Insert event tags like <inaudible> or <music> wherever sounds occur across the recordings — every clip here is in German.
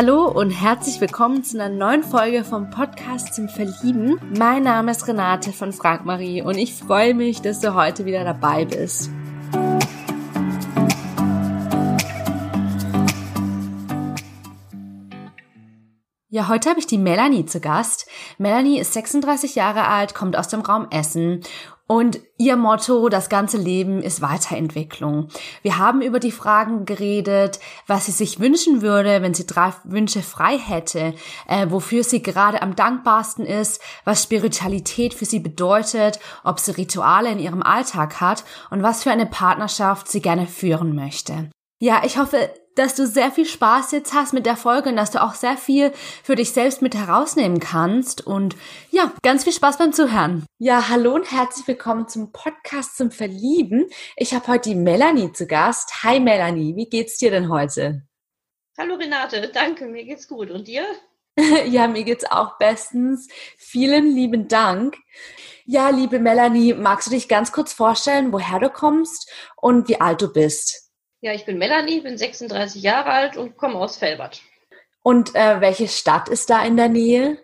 Hallo und herzlich willkommen zu einer neuen Folge vom Podcast zum Verlieben. Mein Name ist Renate von Frank Marie und ich freue mich, dass du heute wieder dabei bist. Ja, heute habe ich die Melanie zu Gast. Melanie ist 36 Jahre alt, kommt aus dem Raum Essen und ihr Motto, das ganze Leben ist Weiterentwicklung. Wir haben über die Fragen geredet, was sie sich wünschen würde, wenn sie drei Wünsche frei hätte, äh, wofür sie gerade am dankbarsten ist, was Spiritualität für sie bedeutet, ob sie Rituale in ihrem Alltag hat und was für eine Partnerschaft sie gerne führen möchte. Ja, ich hoffe, dass du sehr viel Spaß jetzt hast mit der Folge und dass du auch sehr viel für dich selbst mit herausnehmen kannst. Und ja, ganz viel Spaß beim Zuhören. Ja, hallo und herzlich willkommen zum Podcast zum Verlieben. Ich habe heute die Melanie zu Gast. Hi Melanie, wie geht's dir denn heute? Hallo Renate, danke, mir geht's gut. Und dir? <laughs> ja, mir geht's auch bestens. Vielen lieben Dank. Ja, liebe Melanie, magst du dich ganz kurz vorstellen, woher du kommst und wie alt du bist? Ja, ich bin Melanie, bin 36 Jahre alt und komme aus Felbert. Und äh, welche Stadt ist da in der Nähe?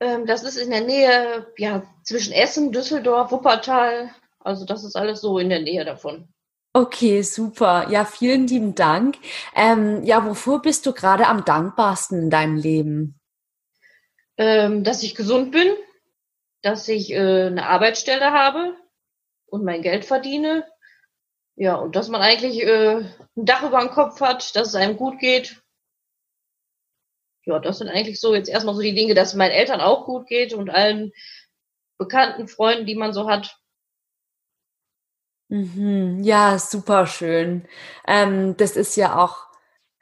Ähm, das ist in der Nähe, ja, zwischen Essen, Düsseldorf, Wuppertal. Also das ist alles so in der Nähe davon. Okay, super. Ja, vielen lieben Dank. Ähm, ja, wofür bist du gerade am dankbarsten in deinem Leben? Ähm, dass ich gesund bin, dass ich äh, eine Arbeitsstelle habe und mein Geld verdiene ja, und dass man eigentlich äh, ein Dach über dem Kopf hat, dass es einem gut geht. Ja, das sind eigentlich so jetzt erstmal so die Dinge, dass es meinen Eltern auch gut geht und allen bekannten Freunden, die man so hat. Mhm, ja, super schön. Ähm, das ist ja auch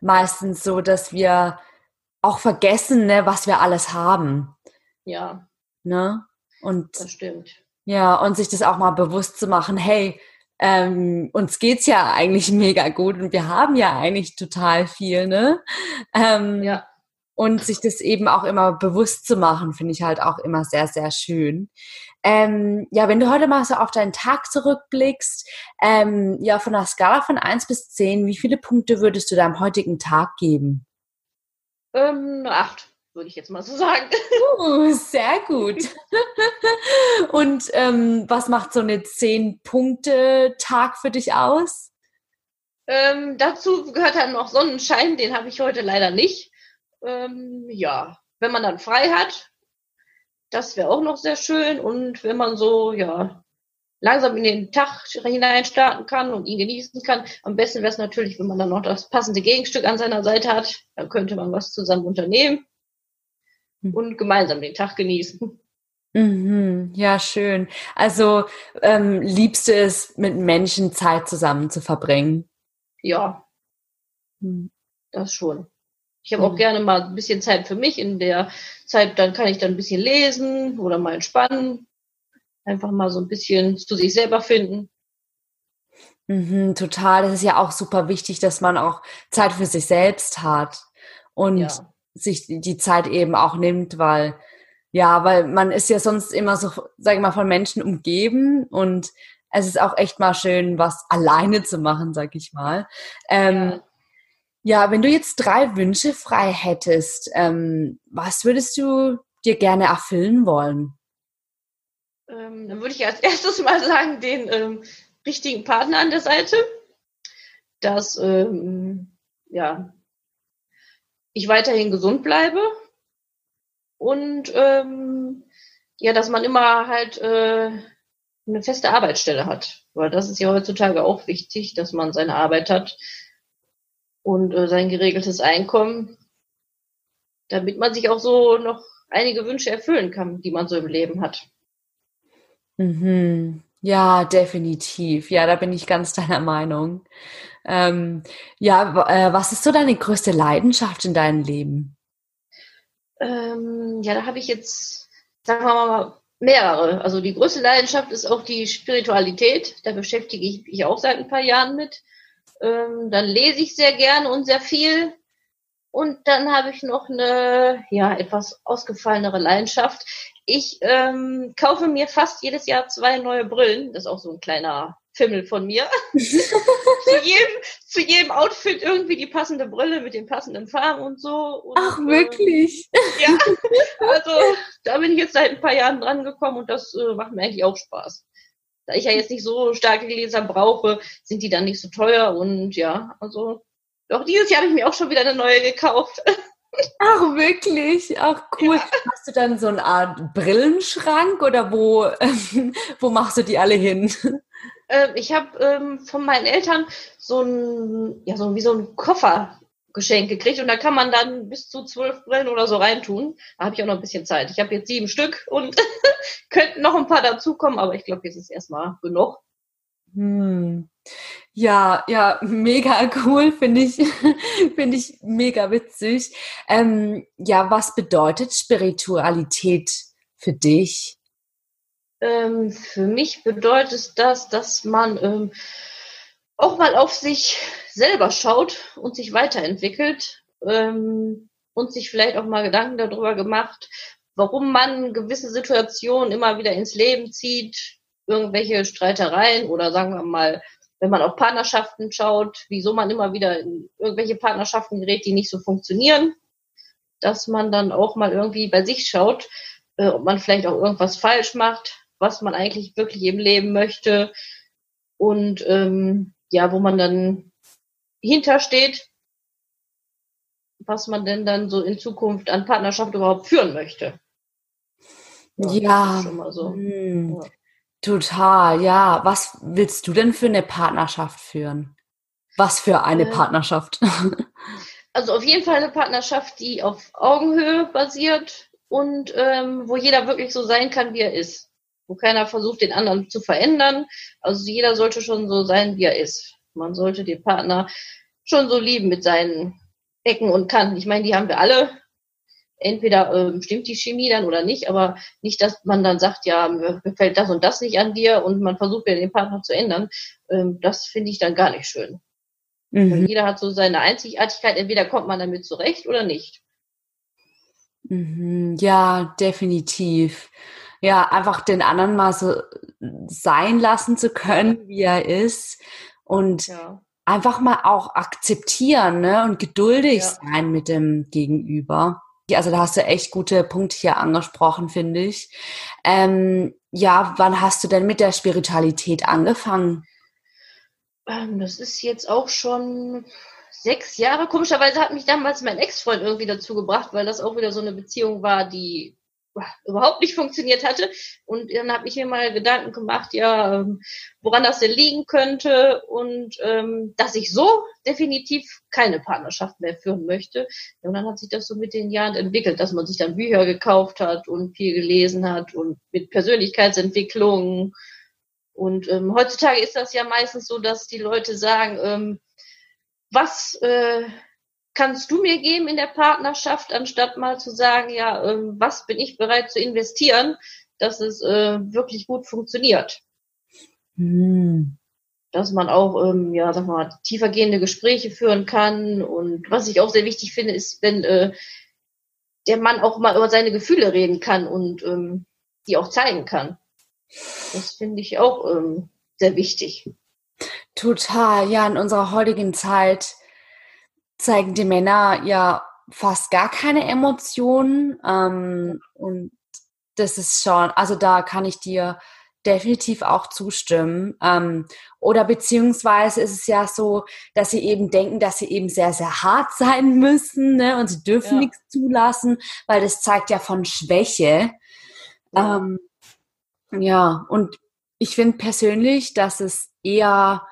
meistens so, dass wir auch vergessen, ne, was wir alles haben. Ja. Ne? Und das stimmt. Ja, und sich das auch mal bewusst zu machen, hey, ähm, uns geht's ja eigentlich mega gut und wir haben ja eigentlich total viel, ne? Ähm, ja. Und sich das eben auch immer bewusst zu machen, finde ich halt auch immer sehr, sehr schön. Ähm, ja, wenn du heute mal so auf deinen Tag zurückblickst, ähm, ja, von der Skala von eins bis zehn, wie viele Punkte würdest du deinem heutigen Tag geben? Ähm, acht würde ich jetzt mal so sagen. Uh, sehr gut. <laughs> Und ähm, was macht so eine Zehn-Punkte-Tag für dich aus? Ähm, dazu gehört dann noch Sonnenschein, den habe ich heute leider nicht. Ähm, ja, wenn man dann frei hat, das wäre auch noch sehr schön. Und wenn man so, ja, langsam in den Tag hinein starten kann und ihn genießen kann. Am besten wäre es natürlich, wenn man dann noch das passende Gegenstück an seiner Seite hat. Dann könnte man was zusammen unternehmen. Hm. und gemeinsam den Tag genießen. Mhm, ja, schön. Also ähm, liebst du es, mit Menschen Zeit zusammen zu verbringen? Ja, hm. das schon. Ich habe auch hm. gerne mal ein bisschen Zeit für mich. In der Zeit, dann kann ich dann ein bisschen lesen oder mal entspannen. Einfach mal so ein bisschen zu sich selber finden. Mhm, total. Das ist ja auch super wichtig, dass man auch Zeit für sich selbst hat. Und ja sich die Zeit eben auch nimmt, weil ja, weil man ist ja sonst immer so, sag ich mal, von Menschen umgeben und es ist auch echt mal schön, was alleine zu machen, sag ich mal. Ähm, ja. ja. wenn du jetzt drei Wünsche frei hättest, ähm, was würdest du dir gerne erfüllen wollen? Ähm, dann würde ich als <laughs> erstes mal sagen, den ähm, richtigen Partner an der Seite. Dass ähm, ja, ich weiterhin gesund bleibe und ähm, ja, dass man immer halt äh, eine feste Arbeitsstelle hat, weil das ist ja heutzutage auch wichtig, dass man seine Arbeit hat und äh, sein geregeltes Einkommen, damit man sich auch so noch einige Wünsche erfüllen kann, die man so im Leben hat. Mhm. Ja, definitiv. Ja, da bin ich ganz deiner Meinung. Ähm, ja, äh, was ist so deine größte Leidenschaft in deinem Leben? Ähm, ja, da habe ich jetzt, sagen wir mal, mehrere. Also die größte Leidenschaft ist auch die Spiritualität. Da beschäftige ich mich auch seit ein paar Jahren mit. Ähm, dann lese ich sehr gerne und sehr viel. Und dann habe ich noch eine, ja, etwas ausgefallenere Leidenschaft. Ich ähm, kaufe mir fast jedes Jahr zwei neue Brillen. Das ist auch so ein kleiner Fimmel von mir. <laughs> zu, jedem, zu jedem Outfit irgendwie die passende Brille mit den passenden Farben und so. Und, Ach, wirklich? Äh, <laughs> ja, also da bin ich jetzt seit ein paar Jahren dran gekommen und das äh, macht mir eigentlich auch Spaß. Da ich ja jetzt nicht so starke Gläser brauche, sind die dann nicht so teuer und ja, also doch dieses Jahr habe ich mir auch schon wieder eine neue gekauft. <laughs> Ach, wirklich? Ach, cool. Ja. Hast du dann so eine Art Brillenschrank oder wo, <laughs> wo machst du die alle hin? Ähm, ich habe ähm, von meinen Eltern so ein, ja, so wie so ein Koffer geschenkt gekriegt und da kann man dann bis zu zwölf Brillen oder so reintun. Da habe ich auch noch ein bisschen Zeit. Ich habe jetzt sieben Stück und <laughs> könnten noch ein paar dazukommen, aber ich glaube, jetzt ist erstmal genug. Hm. Ja, ja, mega <laughs> cool, finde ich, <laughs> finde ich mega witzig. Ähm, ja, was bedeutet Spiritualität für dich? Ähm, für mich bedeutet das, dass man ähm, auch mal auf sich selber schaut und sich weiterentwickelt ähm, und sich vielleicht auch mal Gedanken darüber gemacht, warum man gewisse Situationen immer wieder ins Leben zieht, irgendwelche Streitereien oder sagen wir mal, wenn man auf Partnerschaften schaut, wieso man immer wieder in irgendwelche Partnerschaften gerät, die nicht so funktionieren, dass man dann auch mal irgendwie bei sich schaut, äh, ob man vielleicht auch irgendwas falsch macht, was man eigentlich wirklich im Leben möchte und ähm, ja, wo man dann hintersteht, was man denn dann so in Zukunft an Partnerschaft überhaupt führen möchte. Ja, ja. schon mal so. Hm. Ja. Total, ja. Was willst du denn für eine Partnerschaft führen? Was für eine äh, Partnerschaft? <laughs> also auf jeden Fall eine Partnerschaft, die auf Augenhöhe basiert und ähm, wo jeder wirklich so sein kann, wie er ist. Wo keiner versucht, den anderen zu verändern. Also jeder sollte schon so sein, wie er ist. Man sollte den Partner schon so lieben mit seinen Ecken und Kanten. Ich meine, die haben wir alle entweder ähm, stimmt die Chemie dann oder nicht, aber nicht, dass man dann sagt, ja, mir gefällt das und das nicht an dir und man versucht ja den Partner zu ändern. Ähm, das finde ich dann gar nicht schön. Mhm. Jeder hat so seine Einzigartigkeit, entweder kommt man damit zurecht oder nicht. Mhm. Ja, definitiv. Ja, einfach den anderen mal so sein lassen zu können, wie er ist und ja. einfach mal auch akzeptieren ne? und geduldig ja. sein mit dem Gegenüber. Also da hast du echt gute Punkte hier angesprochen, finde ich. Ähm, ja, wann hast du denn mit der Spiritualität angefangen? Ähm, das ist jetzt auch schon sechs Jahre. Komischerweise hat mich damals mein Ex-Freund irgendwie dazu gebracht, weil das auch wieder so eine Beziehung war, die überhaupt nicht funktioniert hatte. Und dann habe ich mir mal Gedanken gemacht, ja, ähm, woran das denn liegen könnte und ähm, dass ich so definitiv keine Partnerschaft mehr führen möchte. Und dann hat sich das so mit den Jahren entwickelt, dass man sich dann Bücher gekauft hat und viel gelesen hat und mit Persönlichkeitsentwicklung. Und ähm, heutzutage ist das ja meistens so, dass die Leute sagen, ähm, was äh, kannst du mir geben in der Partnerschaft, anstatt mal zu sagen, ja, äh, was bin ich bereit zu investieren, dass es äh, wirklich gut funktioniert. Hm. Dass man auch, ähm, ja, sag mal, tiefergehende Gespräche führen kann. Und was ich auch sehr wichtig finde, ist, wenn äh, der Mann auch mal über seine Gefühle reden kann und ähm, die auch zeigen kann. Das finde ich auch ähm, sehr wichtig. Total, ja, in unserer heutigen Zeit zeigen die Männer ja fast gar keine Emotionen. Ähm, und das ist schon, also da kann ich dir definitiv auch zustimmen. Ähm, oder beziehungsweise ist es ja so, dass sie eben denken, dass sie eben sehr, sehr hart <laughs> sein müssen ne? und sie dürfen ja. nichts zulassen, weil das zeigt ja von Schwäche. Ja, ähm, ja und ich finde persönlich, dass es eher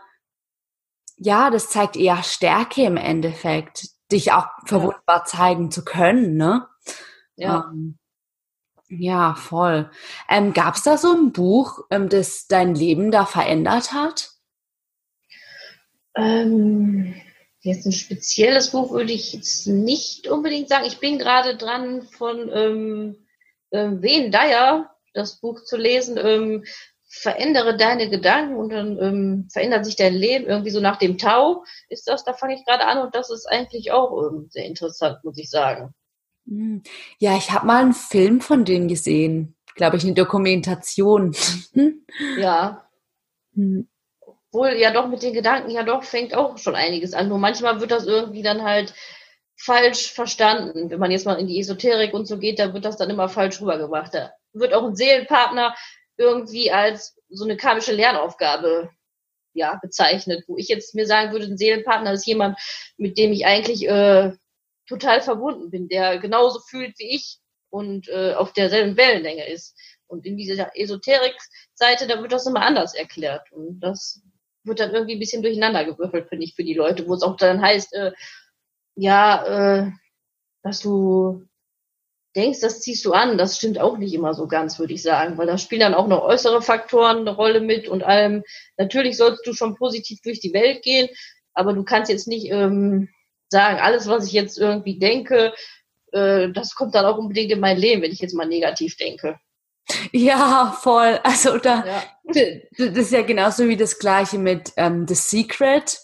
ja, das zeigt eher Stärke im Endeffekt, dich auch verwundbar ja. zeigen zu können, ne? Ja. Ähm, ja, voll. Ähm, Gab es da so ein Buch, ähm, das dein Leben da verändert hat? Ähm, jetzt ein spezielles Buch würde ich jetzt nicht unbedingt sagen. Ich bin gerade dran von ähm, äh, Wen Dyer das Buch zu lesen. Ähm, verändere deine Gedanken und dann ähm, verändert sich dein Leben irgendwie so nach dem Tau. Ist das, da fange ich gerade an und das ist eigentlich auch ähm, sehr interessant, muss ich sagen. Hm. Ja, ich habe mal einen Film von denen gesehen, glaube ich, eine Dokumentation. <laughs> ja. Hm. Obwohl ja doch mit den Gedanken ja doch fängt auch schon einiges an. Nur manchmal wird das irgendwie dann halt falsch verstanden. Wenn man jetzt mal in die Esoterik und so geht, da wird das dann immer falsch rübergebracht. Da wird auch ein Seelenpartner irgendwie als so eine karmische Lernaufgabe ja, bezeichnet, wo ich jetzt mir sagen würde, ein Seelenpartner ist jemand, mit dem ich eigentlich äh, total verbunden bin, der genauso fühlt wie ich und äh, auf derselben Wellenlänge ist. Und in dieser Esoterik-Seite, da wird das immer anders erklärt. Und das wird dann irgendwie ein bisschen durcheinander gewürfelt, finde ich, für die Leute, wo es auch dann heißt, äh, ja, äh, dass du denkst, das ziehst du an, das stimmt auch nicht immer so ganz, würde ich sagen, weil da spielen dann auch noch äußere Faktoren eine Rolle mit und allem. Natürlich sollst du schon positiv durch die Welt gehen, aber du kannst jetzt nicht ähm, sagen, alles, was ich jetzt irgendwie denke, äh, das kommt dann auch unbedingt in mein Leben, wenn ich jetzt mal negativ denke. Ja, voll. Also da, ja. das ist ja genauso wie das gleiche mit ähm, The Secret.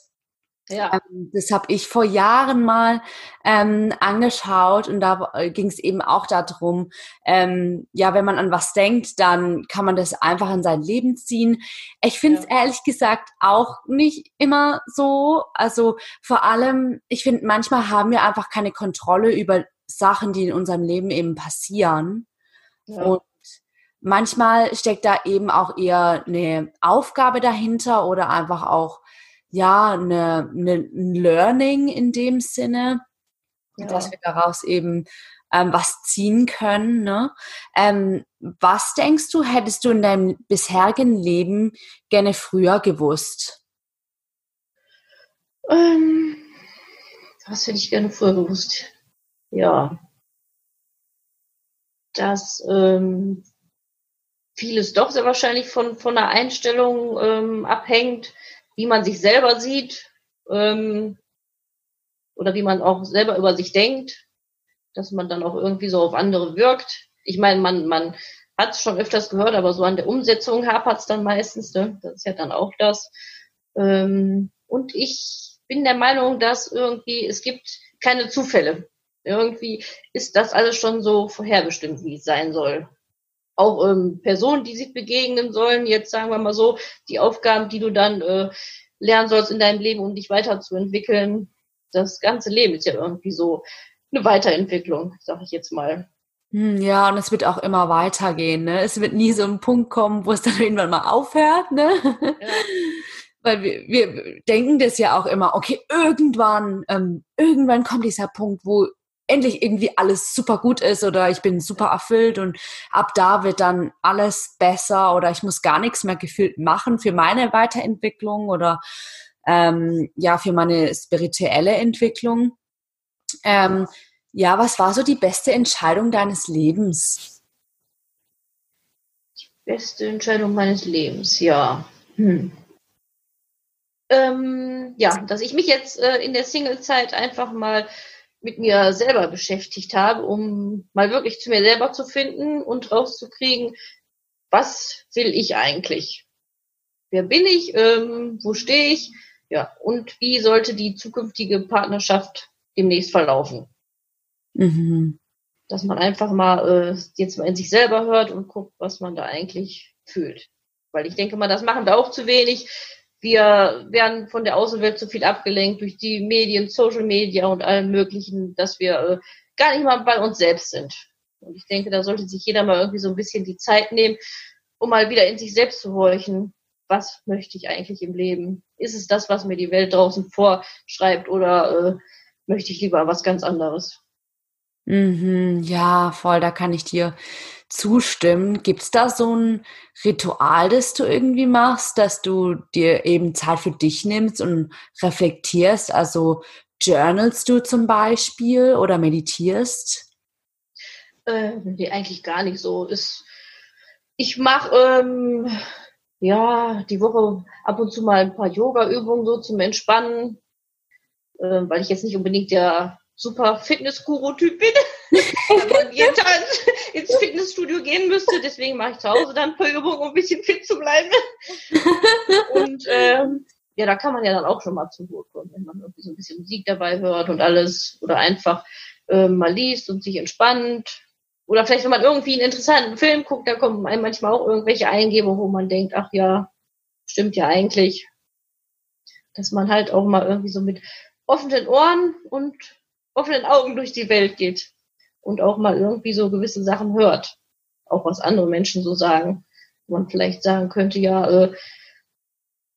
Ja. Ähm, das habe ich vor Jahren mal ähm, angeschaut und da äh, ging es eben auch darum, ähm, ja, wenn man an was denkt, dann kann man das einfach in sein Leben ziehen. Ich finde es ja. ehrlich gesagt auch nicht immer so. Also vor allem, ich finde, manchmal haben wir einfach keine Kontrolle über Sachen, die in unserem Leben eben passieren. Ja. Und manchmal steckt da eben auch eher eine Aufgabe dahinter oder einfach auch ja, eine, eine, ein Learning in dem Sinne, ja. dass wir daraus eben ähm, was ziehen können. Ne? Ähm, was denkst du, hättest du in deinem bisherigen Leben gerne früher gewusst? Ähm, was hätte ich gerne früher gewusst? Ja, dass ähm, vieles doch sehr wahrscheinlich von, von der Einstellung ähm, abhängt, wie man sich selber sieht ähm, oder wie man auch selber über sich denkt, dass man dann auch irgendwie so auf andere wirkt. Ich meine, man, man hat es schon öfters gehört, aber so an der Umsetzung hapert es dann meistens. Ne? Das ist ja dann auch das. Ähm, und ich bin der Meinung, dass irgendwie es gibt keine Zufälle. Irgendwie ist das alles schon so vorherbestimmt, wie es sein soll auch ähm, Personen, die sich begegnen sollen. Jetzt sagen wir mal so, die Aufgaben, die du dann äh, lernen sollst in deinem Leben, um dich weiterzuentwickeln. Das ganze Leben ist ja irgendwie so eine Weiterentwicklung, sag ich jetzt mal. Hm, ja, und es wird auch immer weitergehen. Ne? Es wird nie so ein Punkt kommen, wo es dann <laughs> irgendwann mal aufhört. Ne? Ja. Weil wir, wir denken das ja auch immer, okay, irgendwann, ähm, irgendwann kommt dieser Punkt, wo endlich irgendwie alles super gut ist oder ich bin super erfüllt und ab da wird dann alles besser oder ich muss gar nichts mehr gefühlt machen für meine Weiterentwicklung oder ähm, ja, für meine spirituelle Entwicklung. Ähm, ja, was war so die beste Entscheidung deines Lebens? Die beste Entscheidung meines Lebens, ja. Hm. Ähm, ja, dass ich mich jetzt äh, in der Single-Zeit einfach mal mit mir selber beschäftigt habe, um mal wirklich zu mir selber zu finden und rauszukriegen, was will ich eigentlich? Wer bin ich? Ähm, wo stehe ich? Ja, und wie sollte die zukünftige Partnerschaft demnächst verlaufen? Mhm. Dass man einfach mal äh, jetzt mal in sich selber hört und guckt, was man da eigentlich fühlt. Weil ich denke mal, das machen wir auch zu wenig. Wir werden von der Außenwelt zu viel abgelenkt durch die Medien, Social Media und allem Möglichen, dass wir äh, gar nicht mal bei uns selbst sind. Und ich denke, da sollte sich jeder mal irgendwie so ein bisschen die Zeit nehmen, um mal wieder in sich selbst zu horchen. Was möchte ich eigentlich im Leben? Ist es das, was mir die Welt draußen vorschreibt oder äh, möchte ich lieber was ganz anderes? Mhm, ja, voll, da kann ich dir zustimmen. Gibt es da so ein Ritual, das du irgendwie machst, dass du dir eben Zeit für dich nimmst und reflektierst? Also journalst du zum Beispiel oder meditierst? Äh, nee, eigentlich gar nicht so. Ist, ich mache ähm, ja die Woche ab und zu mal ein paar Yoga-Übungen so zum Entspannen, äh, weil ich jetzt nicht unbedingt der super Fitness-Guru-Typ bin. <laughs> man jeden Tag ins Fitnessstudio gehen müsste. Deswegen mache ich zu Hause dann ein paar Übungen, um ein bisschen fit zu bleiben. Und ähm, ja, da kann man ja dann auch schon mal zur Ruhe kommen, wenn man irgendwie so ein bisschen Musik dabei hört und alles oder einfach ähm, mal liest und sich entspannt. Oder vielleicht, wenn man irgendwie einen interessanten Film guckt, da kommen einem manchmal auch irgendwelche Eingebungen, wo man denkt, ach ja, stimmt ja eigentlich. dass man halt auch mal irgendwie so mit offenen Ohren und offenen Augen durch die Welt geht und auch mal irgendwie so gewisse Sachen hört, auch was andere Menschen so sagen. Man vielleicht sagen könnte, ja, äh,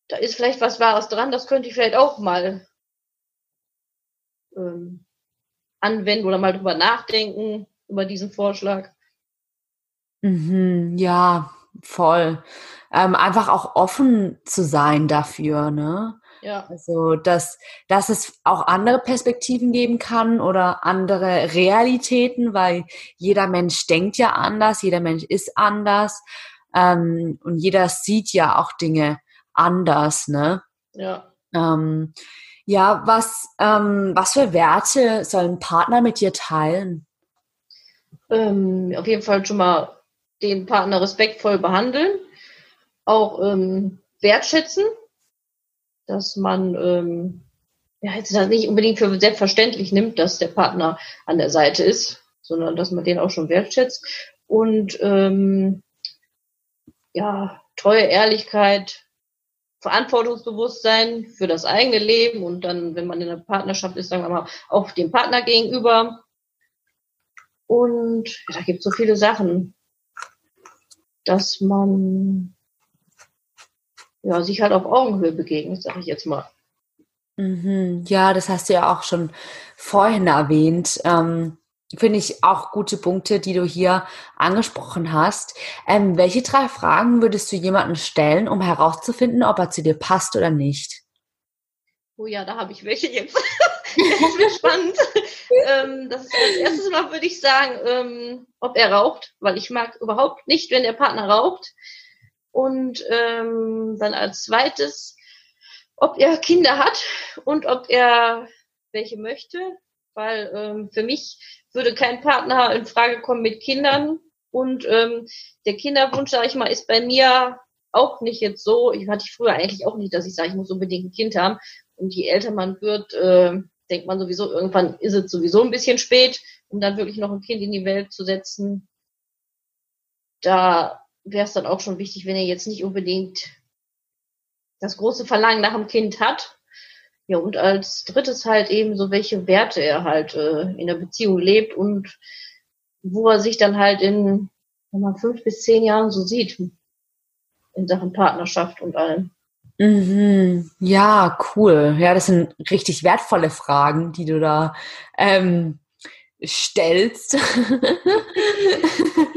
da ist vielleicht was Wahres dran, das könnte ich vielleicht auch mal ähm, anwenden oder mal drüber nachdenken, über diesen Vorschlag. Mhm, ja, voll. Ähm, einfach auch offen zu sein dafür, ne? Ja. Also, dass, dass es auch andere Perspektiven geben kann oder andere Realitäten, weil jeder Mensch denkt ja anders, jeder Mensch ist anders ähm, und jeder sieht ja auch Dinge anders, ne? Ja. Ähm, ja, was, ähm, was für Werte soll ein Partner mit dir teilen? Ähm, auf jeden Fall schon mal den Partner respektvoll behandeln, auch ähm, wertschätzen, dass man ähm, ja, jetzt das nicht unbedingt für selbstverständlich nimmt, dass der Partner an der Seite ist, sondern dass man den auch schon wertschätzt und ähm, ja, treue Ehrlichkeit, Verantwortungsbewusstsein für das eigene Leben und dann, wenn man in einer Partnerschaft ist, sagen wir mal, auch dem Partner gegenüber. Und ja, da gibt es so viele Sachen, dass man ja, sich halt auf Augenhöhe begegnet, sage ich jetzt mal. Mhm. Ja, das hast du ja auch schon vorhin erwähnt. Ähm, Finde ich auch gute Punkte, die du hier angesprochen hast. Ähm, welche drei Fragen würdest du jemandem stellen, um herauszufinden, ob er zu dir passt oder nicht? Oh ja, da habe ich welche jetzt. das ist spannend. ähm, das ist als erstes Mal würde ich sagen, ähm, ob er raucht, weil ich mag überhaupt nicht, wenn der Partner raucht. Und ähm, dann als zweites, ob er Kinder hat und ob er welche möchte, weil ähm, für mich würde kein Partner in Frage kommen mit Kindern und ähm, der Kinderwunsch, sage ich mal, ist bei mir auch nicht jetzt so. Ich hatte ich früher eigentlich auch nicht, dass ich sage, ich muss unbedingt ein Kind haben. Und je älter man wird, äh, denkt man sowieso, irgendwann ist es sowieso ein bisschen spät, um dann wirklich noch ein Kind in die Welt zu setzen. Da wäre es dann auch schon wichtig, wenn er jetzt nicht unbedingt das große Verlangen nach einem Kind hat. Ja, und als drittes halt eben so, welche Werte er halt äh, in der Beziehung lebt und wo er sich dann halt in wenn man fünf bis zehn Jahren so sieht in Sachen Partnerschaft und allem. Mhm. Ja, cool. Ja, das sind richtig wertvolle Fragen, die du da ähm, stellst. <laughs> <laughs>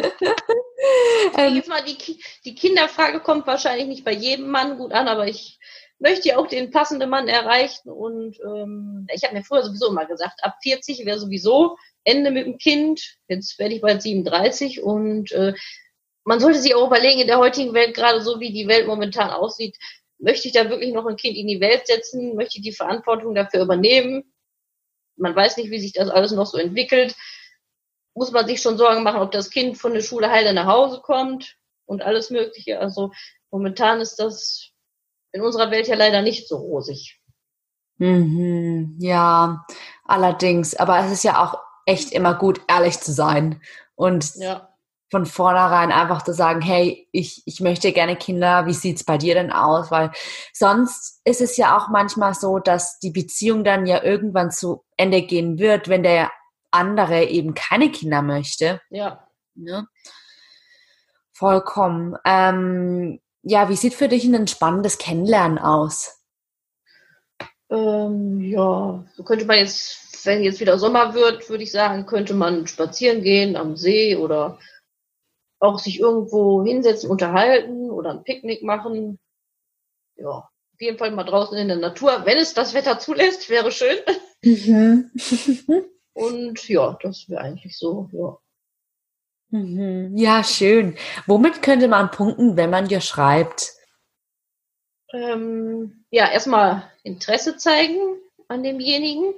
<laughs> ähm, mal die, die Kinderfrage kommt wahrscheinlich nicht bei jedem Mann gut an, aber ich möchte ja auch den passenden Mann erreichen und ähm, ich habe mir früher sowieso immer gesagt, ab 40 wäre sowieso Ende mit dem Kind. Jetzt werde ich bald 37 und äh, man sollte sich auch überlegen, in der heutigen Welt, gerade so wie die Welt momentan aussieht, möchte ich da wirklich noch ein Kind in die Welt setzen? Möchte ich die Verantwortung dafür übernehmen? Man weiß nicht, wie sich das alles noch so entwickelt muss man sich schon Sorgen machen, ob das Kind von der Schule heile nach Hause kommt und alles Mögliche. Also momentan ist das in unserer Welt ja leider nicht so rosig. Mhm, ja, allerdings. Aber es ist ja auch echt immer gut, ehrlich zu sein und ja. von vornherein einfach zu sagen, hey, ich, ich möchte gerne Kinder, wie sieht's bei dir denn aus? Weil sonst ist es ja auch manchmal so, dass die Beziehung dann ja irgendwann zu Ende gehen wird, wenn der andere eben keine Kinder möchte. Ja. Ne? Vollkommen. Ähm, ja, wie sieht für dich ein entspannendes Kennenlernen aus? Ähm, ja, so könnte man jetzt, wenn jetzt wieder Sommer wird, würde ich sagen, könnte man spazieren gehen am See oder auch sich irgendwo hinsetzen, unterhalten oder ein Picknick machen. Ja, auf jeden Fall mal draußen in der Natur, wenn es das Wetter zulässt, wäre schön. Mhm. <laughs> Und ja, das wäre eigentlich so, ja. Mhm. Ja, schön. Womit könnte man punkten, wenn man dir schreibt? Ähm, ja, erstmal Interesse zeigen an demjenigen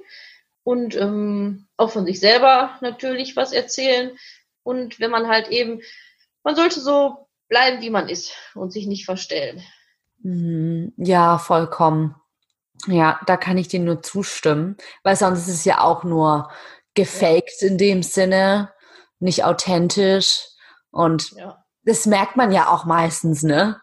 und ähm, auch von sich selber natürlich was erzählen. Und wenn man halt eben, man sollte so bleiben, wie man ist und sich nicht verstellen. Mhm. Ja, vollkommen. Ja, da kann ich dir nur zustimmen, weil sonst ist es ja auch nur gefaked in dem Sinne, nicht authentisch und ja. das merkt man ja auch meistens, ne?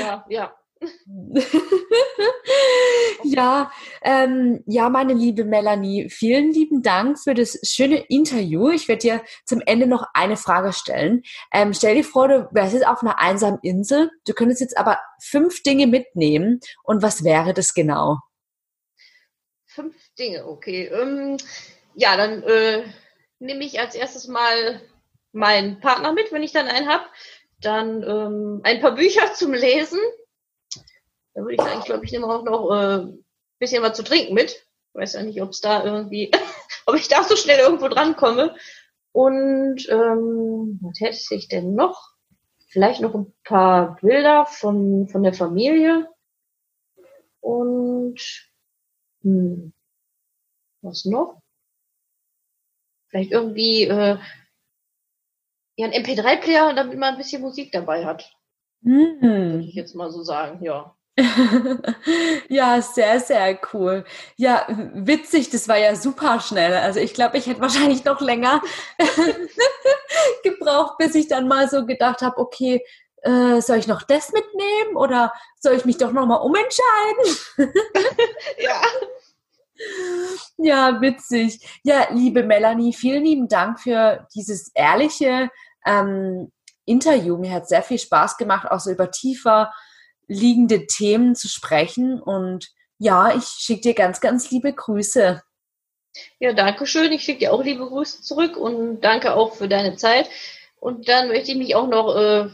Ja, ja. <laughs> ja, ähm, ja, meine liebe Melanie, vielen lieben Dank für das schöne Interview. Ich werde dir zum Ende noch eine Frage stellen. Ähm, stell dir vor, du wärst jetzt auf einer einsamen Insel. Du könntest jetzt aber fünf Dinge mitnehmen. Und was wäre das genau? Fünf Dinge, okay. Ähm, ja, dann äh, nehme ich als erstes mal meinen Partner mit, wenn ich dann einen habe. Dann ähm, ein paar Bücher zum Lesen da würde ich sagen, ich glaube, ich nehme auch noch äh, bisschen was zu trinken mit. Ich weiß ja nicht, ob es da irgendwie, <laughs> ob ich da so schnell irgendwo drankomme. Und ähm, was hätte ich denn noch? Vielleicht noch ein paar Bilder von, von der Familie. Und hm, was noch? Vielleicht irgendwie äh, ja, ein MP3-Player, damit man ein bisschen Musik dabei hat. Mhm. Würde ich jetzt mal so sagen, ja. <laughs> ja, sehr, sehr cool. Ja, witzig, das war ja super schnell. Also ich glaube, ich hätte wahrscheinlich noch länger <laughs> gebraucht, bis ich dann mal so gedacht habe, okay, äh, soll ich noch das mitnehmen oder soll ich mich doch noch mal umentscheiden? <laughs> ja. Ja, witzig. Ja, liebe Melanie, vielen lieben Dank für dieses ehrliche ähm, Interview. Mir hat sehr viel Spaß gemacht, auch so über tiefer liegende Themen zu sprechen. Und ja, ich schicke dir ganz, ganz liebe Grüße. Ja, danke schön. Ich schicke dir auch liebe Grüße zurück und danke auch für deine Zeit. Und dann möchte ich mich auch noch äh,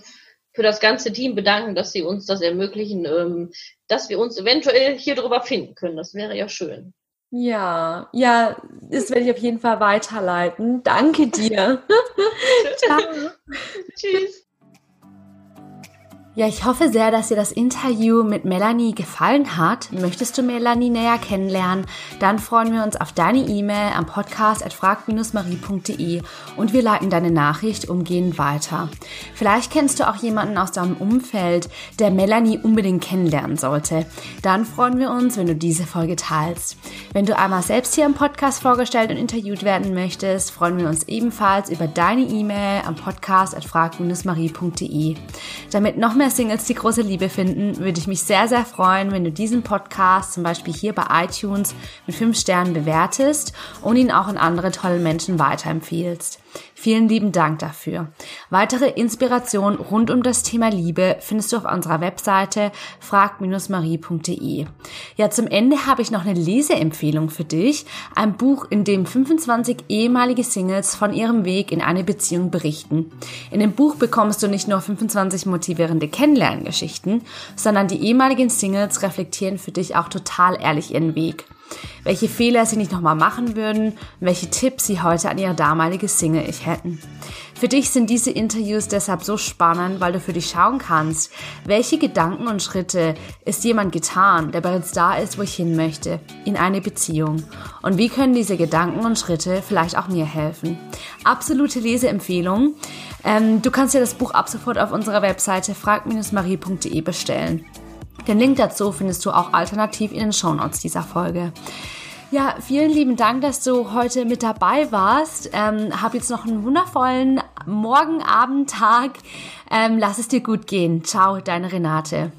für das ganze Team bedanken, dass sie uns das ermöglichen, ähm, dass wir uns eventuell hier drüber finden können. Das wäre ja schön. Ja, ja, das werde ich auf jeden Fall weiterleiten. Danke dir. <laughs> Ciao. Tschüss. Ja, ich hoffe sehr, dass dir das Interview mit Melanie gefallen hat. Möchtest du Melanie näher kennenlernen? Dann freuen wir uns auf deine E-Mail am Podcast at frag-marie.de und wir leiten deine Nachricht umgehend weiter. Vielleicht kennst du auch jemanden aus deinem Umfeld, der Melanie unbedingt kennenlernen sollte. Dann freuen wir uns, wenn du diese Folge teilst. Wenn du einmal selbst hier im Podcast vorgestellt und interviewt werden möchtest, freuen wir uns ebenfalls über deine E-Mail am Podcast at frag-marie.de. Damit noch mehr mehr Singles die große Liebe finden, würde ich mich sehr, sehr freuen, wenn du diesen Podcast zum Beispiel hier bei iTunes mit 5 Sternen bewertest und ihn auch an andere tolle Menschen weiterempfiehlst. Vielen lieben Dank dafür. Weitere Inspiration rund um das Thema Liebe findest du auf unserer Webseite frag-marie.de. Ja, zum Ende habe ich noch eine Leseempfehlung für dich. Ein Buch, in dem 25 ehemalige Singles von ihrem Weg in eine Beziehung berichten. In dem Buch bekommst du nicht nur 25 motivierende Kennenlerngeschichten, sondern die ehemaligen Singles reflektieren für dich auch total ehrlich ihren Weg welche Fehler sie nicht nochmal machen würden, welche Tipps sie heute an ihre damalige Single-Ich hätten. Für dich sind diese Interviews deshalb so spannend, weil du für dich schauen kannst, welche Gedanken und Schritte ist jemand getan, der bereits da ist, wo ich hin möchte, in eine Beziehung. Und wie können diese Gedanken und Schritte vielleicht auch mir helfen? Absolute Leseempfehlung. Ähm, du kannst dir das Buch ab sofort auf unserer Webseite frag-marie.de bestellen. Den Link dazu findest du auch alternativ in den Shownotes dieser Folge. Ja, vielen lieben Dank, dass du heute mit dabei warst. Ähm, hab jetzt noch einen wundervollen Morgen, Abend, Tag. Ähm, lass es dir gut gehen. Ciao, deine Renate.